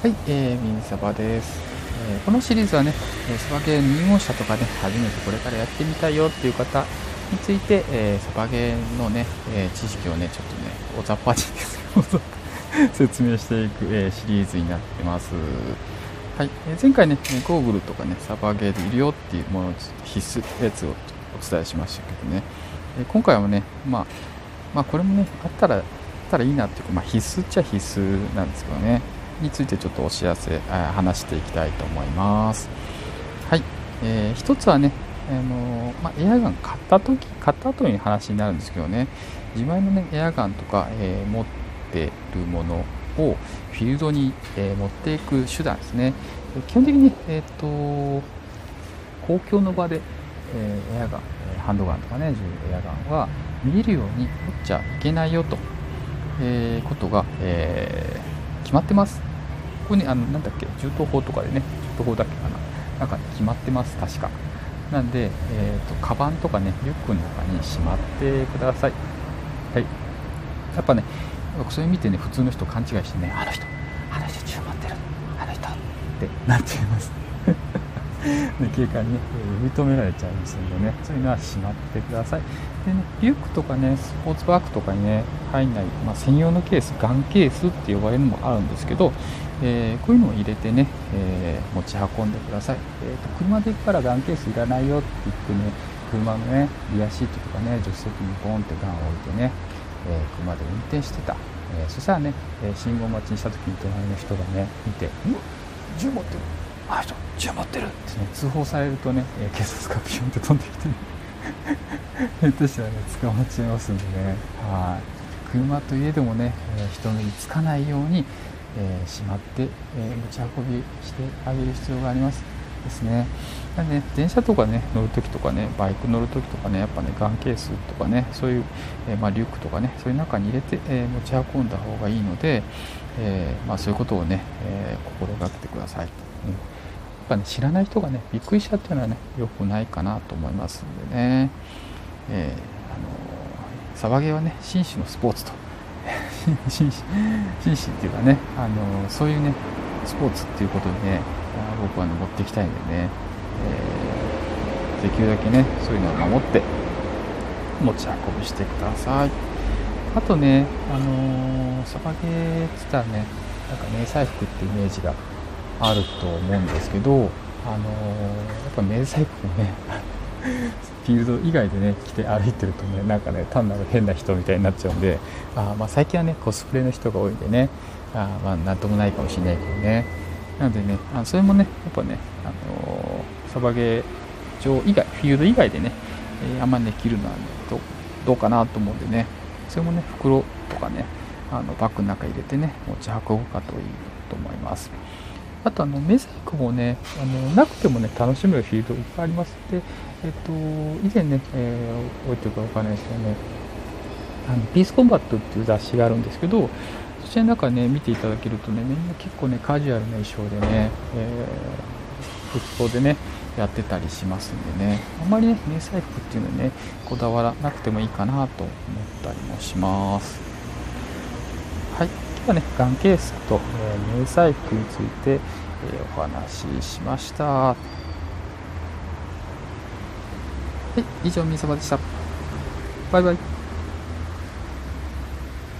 はい、えー、ミニサバです、えー、このシリーズはね、え、サバゲー入門者とかね、初めてこれからやってみたいよっていう方について、えー、サバゲーのね、え、知識をね、ちょっとね、おざっぱちです、説明していく、え、シリーズになってます。はい、え、前回ね、ゴーグルとかね、サバゲーでいるよっていうものを必須やつをお伝えしましたけどね、え、今回はね、まあ、まあ、これもね、あったら、あったらいいなっていうか、まあ、必須っちゃ必須なんですけどね、についてちょっとお知らせ、話していきたいと思います。はい、えー、一つはね、あのまあ、エアガン買った時買った後に話になるんですけどね。自前の、ね、エアガンとか、えー、持ってるものをフィールドに、えー、持っていく手段ですね。基本的に、えーと、公共の場で、えー、エアガンハンドガンとかねエアガンは見えるように持っちゃいけないよと、えー、ことが、えー、決まってます。ここにあのなんだっけ銃刀法とかでね銃刀法だっけかな。なんか決まってます確か。なんで、えーと、カバンとかねリュックの中にしまってください。はい。やっぱねそれ見てね普通の人勘違いしてねあの人あの人銃持ってるあの人ってなっちゃいます。で警官にね、えー、認められちゃいますんでねそういうのはしまってください。でねリュックとかねスポーツバッグとかにね入んない、まあ、専用のケースガンケースって呼ばれるのもあるんですけどえー、こういうのを入れてね、えー、持ち運んでください、えーと、車で行くからガンケースいらないよって言ってね車のねリアシートとかね助手席にポンってガンを置いてね、えー、車で運転してた、えそしたらね、え信号待ちにした時に隣の人がね見て「う銃持ってる。あの人銃持ってる」通報されるとね、え警察がピュンって飛んできてね。下手したらね捕まっちゃいますんでね。はい。車といえどもね、え人目につかないようにえー、しまって、えー、持ち運びしてあげる必要があります。ですね。でね電車とかね乗るときとかねバイク乗るときとかねやっぱねガンケースとかねそういう、えー、まあ、リュックとかねそういう中に入れて、え持ち運んだ方がいいので、えまあ、そういうことをね、え心がけてください。うん。ぱね、知らない人がねびっくりしちゃっていうのはね良くないかなと思いますんでね、えあのサバゲーはね紳士のスポーツと。紳士紳士っていうかねあのそういうねスポーツっていうことにね僕はね持っていきたいんでね、えー、できるだけねそういうのを守って持ち運びしてください。あとねあのサバゲーっつったらねなんか迷彩服ってイメージがあると思うんですけどあのやっぱ迷彩服もね フィールド以外でね来て歩いてるとねなんかね単なる変な人みたいになっちゃうんであまあ最近はねコスプレの人が多いんでねあまあなんともないかもしれないけどねなのでねあそれもねやっぱね、あのー、サバゲー場以外フィールド以外でね、えー、あんまりね着るのは、ね、どうかなと思うんでねそれもね袋とかねあのバッグの中入れてね持ち運ぶかといいと思います。あとあの、メザイクもね、あのなくてもね、楽しめるフィールドいっぱいあります。で、えっと、以前ね、えー、覚えてるかわからないですけどね、あのピースコンバットっていう雑誌があるんですけど、そちらの中ね、見ていただけるとね、みんな結構ね、カジュアルな衣装でね、えー、服装でね、やってたりしますんでね、あんまりね、迷彩服っていうのね、こだわらなくてもいいかなと思ったりもします。はい。はね、がんケースと、えー、迷彩服について、えー、お話ししました。はい、以上、みさばでした。バイバイ。